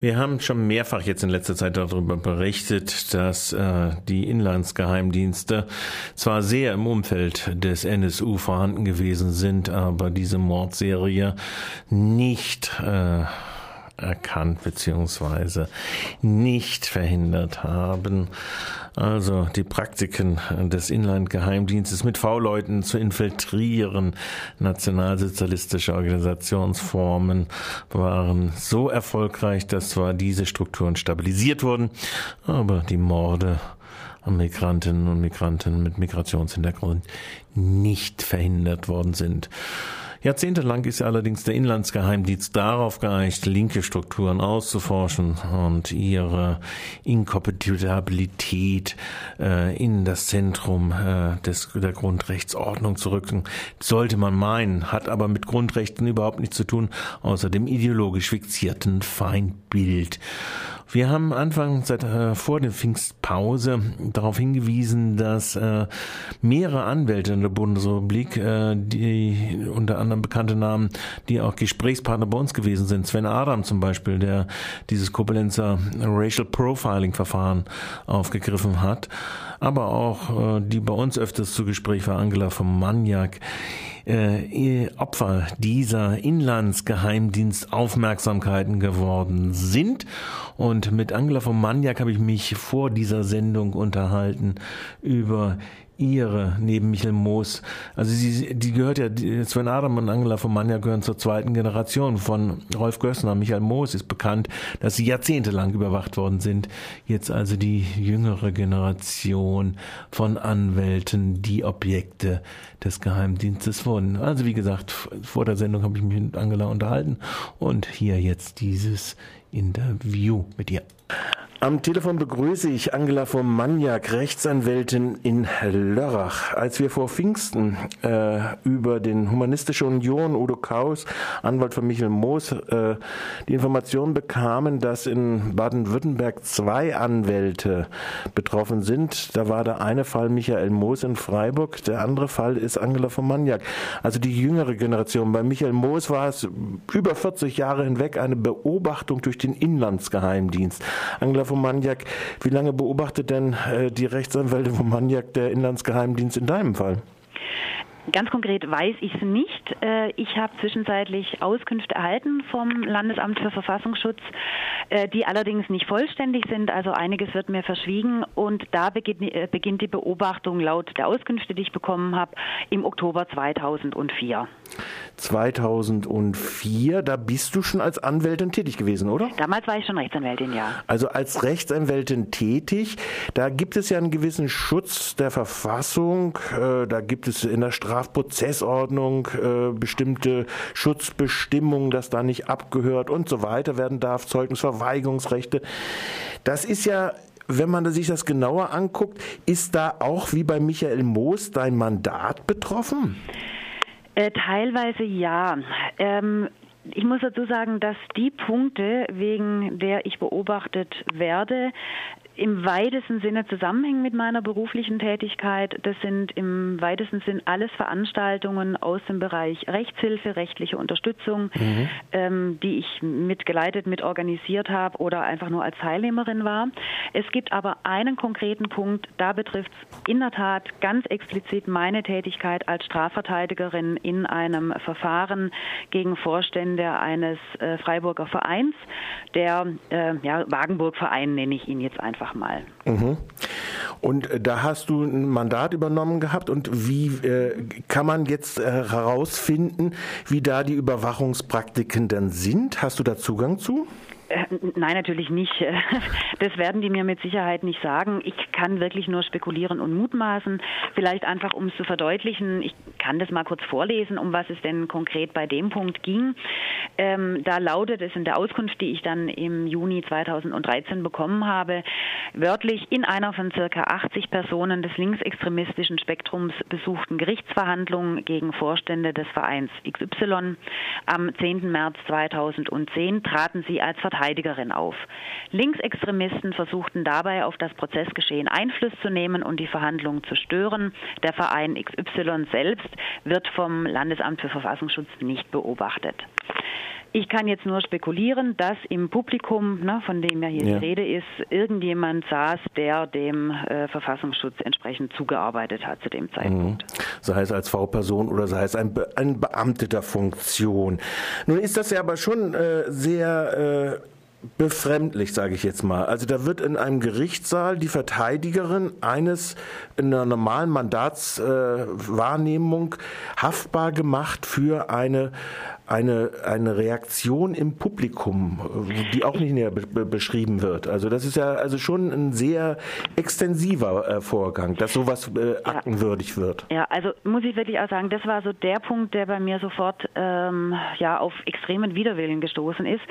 Wir haben schon mehrfach jetzt in letzter Zeit darüber berichtet, dass äh, die Inlandsgeheimdienste zwar sehr im Umfeld des NSU vorhanden gewesen sind, aber diese Mordserie nicht äh, erkannt bzw. nicht verhindert haben. Also die Praktiken des Inlandgeheimdienstes mit V-Leuten zu infiltrieren, nationalsozialistische Organisationsformen waren so erfolgreich, dass zwar diese Strukturen stabilisiert wurden, aber die Morde an Migrantinnen und Migranten mit Migrationshintergrund nicht verhindert worden sind. Jahrzehntelang ist allerdings der Inlandsgeheimdienst darauf geeicht, linke Strukturen auszuforschen und ihre Inkompatibilität äh, in das Zentrum äh, des, der Grundrechtsordnung zu rücken. Sollte man meinen, hat aber mit Grundrechten überhaupt nichts zu tun, außer dem ideologisch fixierten Feindbild. Wir haben Anfang seit äh, vor der Pfingstpause darauf hingewiesen, dass äh, mehrere Anwälte in der Bundesrepublik, äh, die unter anderem bekannte Namen, die auch Gesprächspartner bei uns gewesen sind, Sven Adam zum Beispiel, der dieses Koblenzer Racial Profiling Verfahren aufgegriffen hat, aber auch äh, die bei uns öfters zu Gespräch war, Angela vom Maniak, äh, Opfer dieser Inlandsgeheimdienstaufmerksamkeiten geworden sind. Und mit Angela von Maniak habe ich mich vor dieser Sendung unterhalten über ihre neben Michael Moos. Also sie, die gehört ja, Sven Adam und Angela von Manja gehören zur zweiten Generation von Rolf Gössner. Michael Moos ist bekannt, dass sie jahrzehntelang überwacht worden sind. Jetzt also die jüngere Generation von Anwälten, die Objekte des Geheimdienstes wurden. Also wie gesagt, vor der Sendung habe ich mich mit Angela unterhalten und hier jetzt dieses Interview mit ihr. Am Telefon begrüße ich Angela vom Maniak, Rechtsanwältin in Lörrach. Als wir vor Pfingsten äh, über den Humanistische Union, Udo Kaus, Anwalt von Michael Moos, äh, die Information bekamen, dass in Baden-Württemberg zwei Anwälte betroffen sind. Da war der eine Fall Michael Moos in Freiburg, der andere Fall ist Angela vom Maniak. Also die jüngere Generation. Bei Michael Moos war es über 40 Jahre hinweg eine Beobachtung durch den Inlandsgeheimdienst. Angela von Maniak, wie lange beobachtet denn äh, die Rechtsanwälte von Maniak der Inlandsgeheimdienst in deinem Fall? Ganz konkret weiß ich es nicht. Äh, ich habe zwischenzeitlich Auskünfte erhalten vom Landesamt für Verfassungsschutz, äh, die allerdings nicht vollständig sind. Also einiges wird mir verschwiegen und da äh, beginnt die Beobachtung laut der Auskünfte, die ich bekommen habe, im Oktober 2004. 2004, da bist du schon als Anwältin tätig gewesen, oder? Damals war ich schon Rechtsanwältin, ja. Also als Rechtsanwältin tätig, da gibt es ja einen gewissen Schutz der Verfassung, da gibt es in der Straße Strafprozessordnung äh, bestimmte Schutzbestimmungen, dass da nicht abgehört und so weiter werden darf, Zeugnisverweigerungsrechte. Das ist ja wenn man sich das genauer anguckt, ist da auch wie bei Michael Moos dein Mandat betroffen? Äh, teilweise ja. Ähm, ich muss dazu sagen, dass die Punkte, wegen der ich beobachtet werde, im weitesten Sinne zusammenhängen mit meiner beruflichen Tätigkeit. Das sind im weitesten Sinn alles Veranstaltungen aus dem Bereich Rechtshilfe, rechtliche Unterstützung, mhm. ähm, die ich mitgeleitet, mit organisiert habe oder einfach nur als Teilnehmerin war. Es gibt aber einen konkreten Punkt, da betrifft es in der Tat ganz explizit meine Tätigkeit als Strafverteidigerin in einem Verfahren gegen Vorstände eines äh, Freiburger Vereins, der äh, ja, Wagenburg Verein nenne ich ihn jetzt einfach einfach mal. Mhm. Und äh, da hast du ein Mandat übernommen gehabt und wie äh, kann man jetzt äh, herausfinden, wie da die Überwachungspraktiken dann sind? Hast du da Zugang zu? Äh, nein, natürlich nicht. Das werden die mir mit Sicherheit nicht sagen. Ich kann wirklich nur spekulieren und mutmaßen. Vielleicht einfach, um es zu verdeutlichen, ich kann das mal kurz vorlesen, um was es denn konkret bei dem Punkt ging. Ähm, da lautet es in der Auskunft, die ich dann im Juni 2013 bekommen habe, wörtlich in einer von circa 80 Personen des linksextremistischen Spektrums besuchten Gerichtsverhandlungen gegen Vorstände des Vereins XY am 10. März 2010 traten sie als Verteidiger Verteidigerin auf. Linksextremisten versuchten dabei auf das Prozessgeschehen Einfluss zu nehmen und die Verhandlungen zu stören. Der Verein XY selbst wird vom Landesamt für Verfassungsschutz nicht beobachtet. Ich kann jetzt nur spekulieren, dass im Publikum, ne, von dem ja hier ja. die Rede ist, irgendjemand saß, der dem äh, Verfassungsschutz entsprechend zugearbeitet hat zu dem mhm. Zeitpunkt. Mhm. Sei es als V-Person oder sei es ein, Be ein beamteter Funktion. Nun ist das ja aber schon äh, sehr äh, befremdlich, sage ich jetzt mal. Also da wird in einem Gerichtssaal die Verteidigerin eines in einer normalen Mandatswahrnehmung äh, haftbar gemacht für eine eine, eine Reaktion im Publikum, die auch nicht näher be beschrieben wird. Also das ist ja also schon ein sehr extensiver äh, Vorgang, dass sowas äh, aktenwürdig wird. Ja, also muss ich wirklich auch sagen, das war so der Punkt, der bei mir sofort ähm, ja auf extremen Widerwillen gestoßen ist.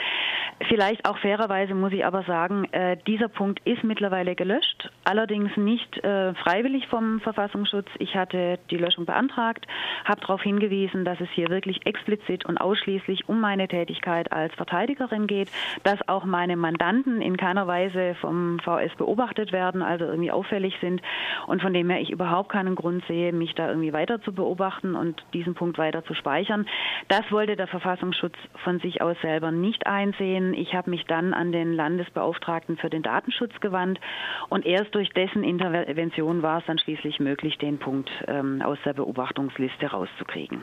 Vielleicht auch fairerweise muss ich aber sagen, äh, dieser Punkt ist mittlerweile gelöscht, allerdings nicht äh, freiwillig vom Verfassungsschutz. Ich hatte die Löschung beantragt, habe darauf hingewiesen, dass es hier wirklich explizit und ausschließlich um meine Tätigkeit als Verteidigerin geht, dass auch meine Mandanten in keiner Weise vom VS beobachtet werden, also irgendwie auffällig sind und von dem her ich überhaupt keinen Grund sehe, mich da irgendwie weiter zu beobachten und diesen Punkt weiter zu speichern. Das wollte der Verfassungsschutz von sich aus selber nicht einsehen. Ich habe mich dann an den Landesbeauftragten für den Datenschutz gewandt und erst durch dessen Intervention war es dann schließlich möglich, den Punkt ähm, aus der Beobachtungsliste rauszukriegen.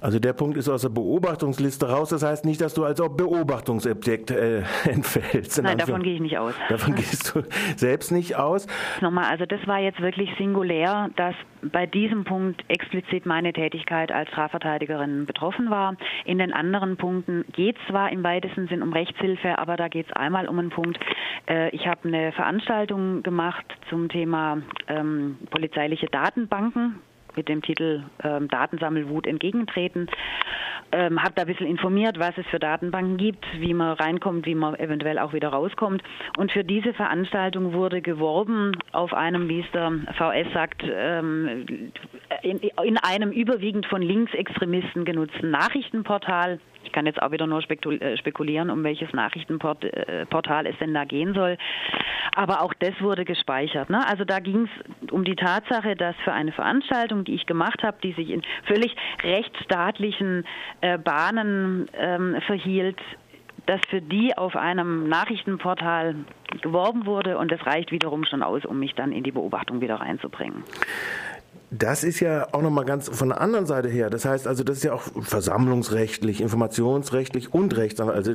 Also der Punkt ist aus der Beobachtung Beobachtungsliste raus. Das heißt nicht, dass du als Beobachtungsobjekt äh, entfällst. Nein, davon gehe ich nicht aus. Davon gehst du selbst nicht aus. Nochmal, also das war jetzt wirklich singulär, dass bei diesem Punkt explizit meine Tätigkeit als Strafverteidigerin betroffen war. In den anderen Punkten geht es zwar im weitesten Sinn um Rechtshilfe, aber da geht es einmal um einen Punkt. Äh, ich habe eine Veranstaltung gemacht zum Thema ähm, polizeiliche Datenbanken mit dem Titel ähm, Datensammelwut entgegentreten. Ähm, habe da ein bisschen informiert, was es für Datenbanken gibt, wie man reinkommt, wie man eventuell auch wieder rauskommt. Und für diese Veranstaltung wurde geworben auf einem, wie es der VS sagt, ähm, in, in einem überwiegend von Linksextremisten genutzten Nachrichtenportal ich kann jetzt auch wieder nur äh, spekulieren, um welches Nachrichtenportal äh, es denn da gehen soll. Aber auch das wurde gespeichert. Ne? Also da ging es um die Tatsache, dass für eine Veranstaltung, die ich gemacht habe, die sich in völlig rechtsstaatlichen äh, Bahnen ähm, verhielt, dass für die auf einem Nachrichtenportal geworben wurde und das reicht wiederum schon aus, um mich dann in die Beobachtung wieder reinzubringen. Das ist ja auch nochmal ganz von der anderen Seite her. Das heißt also, das ist ja auch versammlungsrechtlich, informationsrechtlich und Rechtsanwalt. Also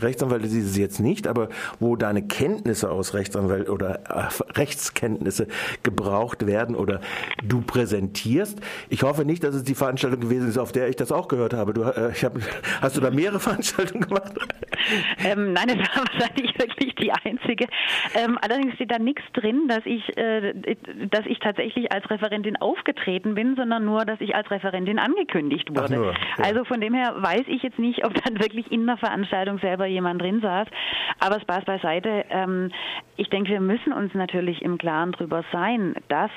Rechtsanwälte sind es jetzt nicht, aber wo deine Kenntnisse aus Rechtsanwalt oder äh, Rechtskenntnisse gebraucht werden oder du präsentierst. Ich hoffe nicht, dass es die Veranstaltung gewesen ist, auf der ich das auch gehört habe. Du, äh, ich hab, hast du da mehrere Veranstaltungen gemacht? Ähm, nein, es war wahrscheinlich wirklich die einzige. Ähm, allerdings steht da nichts drin, dass ich, äh, dass ich tatsächlich als Referentin auf aufgetreten bin, sondern nur, dass ich als Referentin angekündigt wurde. Nur, ja. Also von dem her weiß ich jetzt nicht, ob dann wirklich in der Veranstaltung selber jemand drin saß. Aber Spaß beiseite. Ähm, ich denke, wir müssen uns natürlich im Klaren darüber sein, dass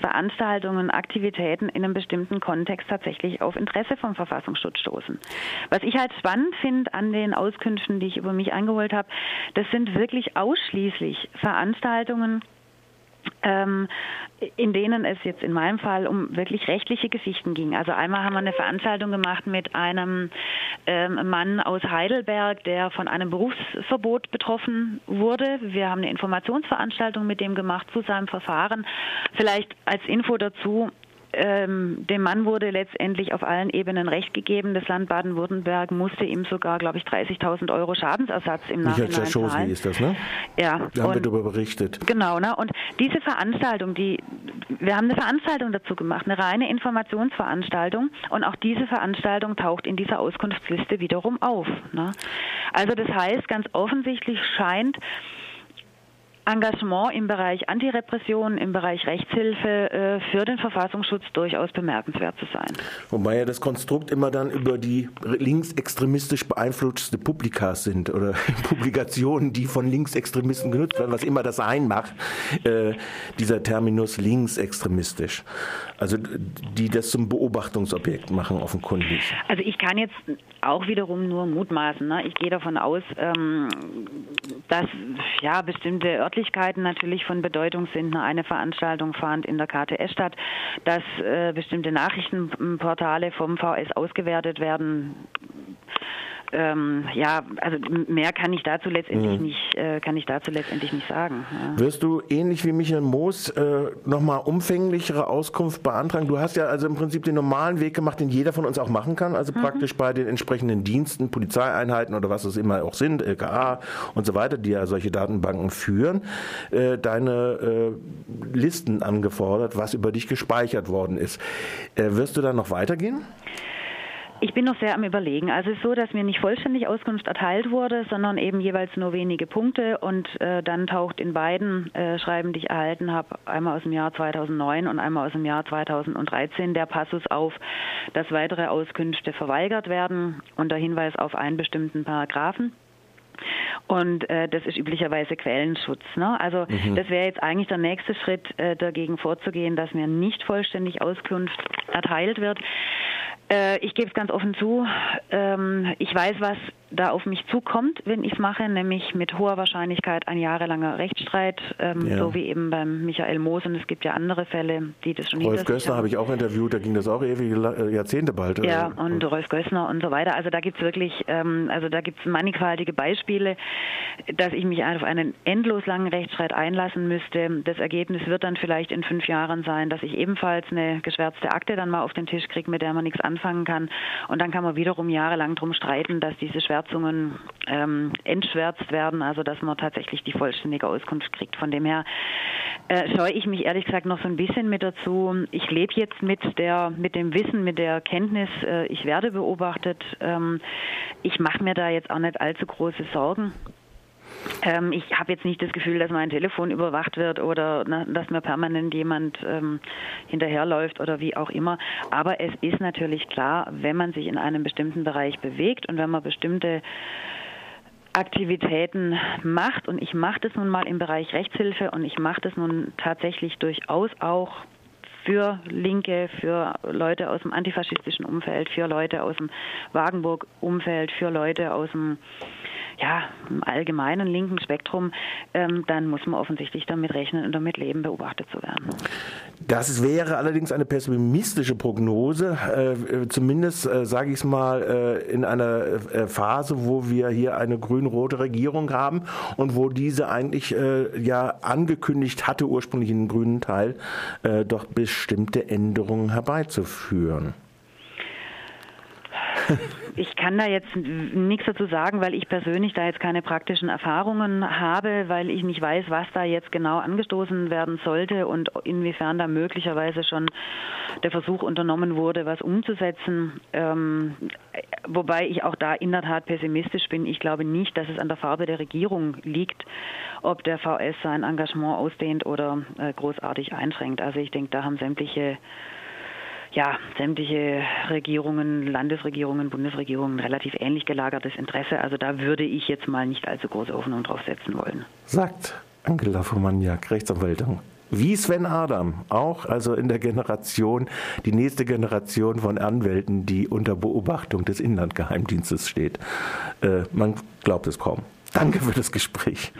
Veranstaltungen, Aktivitäten in einem bestimmten Kontext tatsächlich auf Interesse vom Verfassungsschutz stoßen. Was ich halt spannend finde an den Auskünften, die ich über mich eingeholt habe, das sind wirklich ausschließlich Veranstaltungen, ähm, in denen es jetzt in meinem Fall um wirklich rechtliche Geschichten ging. Also einmal haben wir eine Veranstaltung gemacht mit einem ähm, Mann aus Heidelberg, der von einem Berufsverbot betroffen wurde. Wir haben eine Informationsveranstaltung mit dem gemacht zu seinem Verfahren. Vielleicht als Info dazu, ähm, dem Mann wurde letztendlich auf allen Ebenen Recht gegeben. Das Land Baden-Württemberg musste ihm sogar, glaube ich, 30.000 Euro Schadensersatz im Nachhinein Michael zahlen. ist das, ne? Ja. Da haben wir darüber berichtet. Genau, ne? Und diese Veranstaltung, die, wir haben eine Veranstaltung dazu gemacht, eine reine Informationsveranstaltung. Und auch diese Veranstaltung taucht in dieser Auskunftsliste wiederum auf. Ne? Also das heißt, ganz offensichtlich scheint Engagement im Bereich Antirepression, im Bereich Rechtshilfe äh, für den Verfassungsschutz durchaus bemerkenswert zu sein. Wobei ja das Konstrukt immer dann über die linksextremistisch beeinflusste Publikas sind oder Publikationen, die von Linksextremisten genutzt werden, was immer das einmacht, äh, dieser Terminus linksextremistisch. Also die das zum Beobachtungsobjekt machen offenkundig. Also ich kann jetzt auch wiederum nur mutmaßen. Ne? Ich gehe davon aus, ähm, dass ja bestimmte Örtlichkeiten natürlich von Bedeutung sind. Eine Veranstaltung fand in der KTS statt, dass äh, bestimmte Nachrichtenportale vom VS ausgewertet werden ähm, ja, also mehr kann ich dazu letztendlich mhm. nicht, äh, kann ich dazu letztendlich nicht sagen. Ja. Wirst du ähnlich wie Michael Moos äh, nochmal umfänglichere Auskunft beantragen? Du hast ja also im Prinzip den normalen Weg gemacht, den jeder von uns auch machen kann, also mhm. praktisch bei den entsprechenden Diensten, Polizeieinheiten oder was es immer auch sind, LKA und so weiter, die ja solche Datenbanken führen, äh, deine äh, Listen angefordert, was über dich gespeichert worden ist. Äh, wirst du da noch weitergehen? Ich bin noch sehr am Überlegen. Also es ist so, dass mir nicht vollständig Auskunft erteilt wurde, sondern eben jeweils nur wenige Punkte und äh, dann taucht in beiden äh, Schreiben, die ich erhalten habe, einmal aus dem Jahr 2009 und einmal aus dem Jahr 2013 der Passus auf, dass weitere Auskünfte verweigert werden unter Hinweis auf einen bestimmten Paragraphen. Und äh, das ist üblicherweise Quellenschutz. Ne? Also mhm. das wäre jetzt eigentlich der nächste Schritt, äh, dagegen vorzugehen, dass mir nicht vollständig Auskunft erteilt wird. Äh, ich gebe es ganz offen zu. Ähm, ich weiß, was da auf mich zukommt, wenn ich es mache, nämlich mit hoher Wahrscheinlichkeit ein jahrelanger Rechtsstreit, ähm, ja. so wie eben beim Michael Moos. Und es gibt ja andere Fälle, die das schon Rolf Gössner habe ich auch interviewt, da ging das auch ewige äh, Jahrzehnte bald. Ja, und Rolf Gössner und so weiter. Also da gibt es wirklich, ähm, also da gibt es mannigfaltige Beispiele, dass ich mich auf einen endlos langen Rechtsstreit einlassen müsste. Das Ergebnis wird dann vielleicht in fünf Jahren sein, dass ich ebenfalls eine geschwärzte Akte dann mal auf den Tisch kriege, mit der man nichts anfangen kann. Und dann kann man wiederum jahrelang drum streiten, dass diese Schwärze Schwärzungen ähm, entschwärzt werden, also dass man tatsächlich die vollständige Auskunft kriegt. Von dem her äh, scheue ich mich ehrlich gesagt noch so ein bisschen mit dazu. Ich lebe jetzt mit der, mit dem Wissen, mit der Kenntnis, äh, ich werde beobachtet. Ähm, ich mache mir da jetzt auch nicht allzu große Sorgen. Ähm, ich habe jetzt nicht das Gefühl, dass mein Telefon überwacht wird oder na, dass mir permanent jemand ähm, hinterherläuft oder wie auch immer. Aber es ist natürlich klar, wenn man sich in einem bestimmten Bereich bewegt und wenn man bestimmte Aktivitäten macht und ich mache das nun mal im Bereich Rechtshilfe und ich mache das nun tatsächlich durchaus auch für Linke, für Leute aus dem antifaschistischen Umfeld, für Leute aus dem Wagenburg-Umfeld, für Leute aus dem ja, im allgemeinen linken Spektrum, ähm, dann muss man offensichtlich damit rechnen und damit leben, beobachtet zu werden. Das wäre allerdings eine pessimistische Prognose, äh, zumindest äh, sage ich es mal äh, in einer äh, Phase, wo wir hier eine grün-rote Regierung haben und wo diese eigentlich äh, ja angekündigt hatte, ursprünglich in den grünen Teil, äh, doch bestimmte Änderungen herbeizuführen. Ich kann da jetzt nichts dazu sagen, weil ich persönlich da jetzt keine praktischen Erfahrungen habe, weil ich nicht weiß, was da jetzt genau angestoßen werden sollte und inwiefern da möglicherweise schon der Versuch unternommen wurde, was umzusetzen. Ähm, wobei ich auch da in der Tat pessimistisch bin. Ich glaube nicht, dass es an der Farbe der Regierung liegt, ob der VS sein Engagement ausdehnt oder äh, großartig einschränkt. Also ich denke, da haben sämtliche ja, sämtliche Regierungen, Landesregierungen, Bundesregierungen relativ ähnlich gelagertes Interesse. Also da würde ich jetzt mal nicht allzu große Hoffnung drauf setzen wollen. Sagt Angela Fomaniak, Rechtsanwältin. Wie Sven Adam, auch also in der Generation, die nächste Generation von Anwälten, die unter Beobachtung des Inlandgeheimdienstes steht. Äh, man glaubt es kaum. Danke für das Gespräch.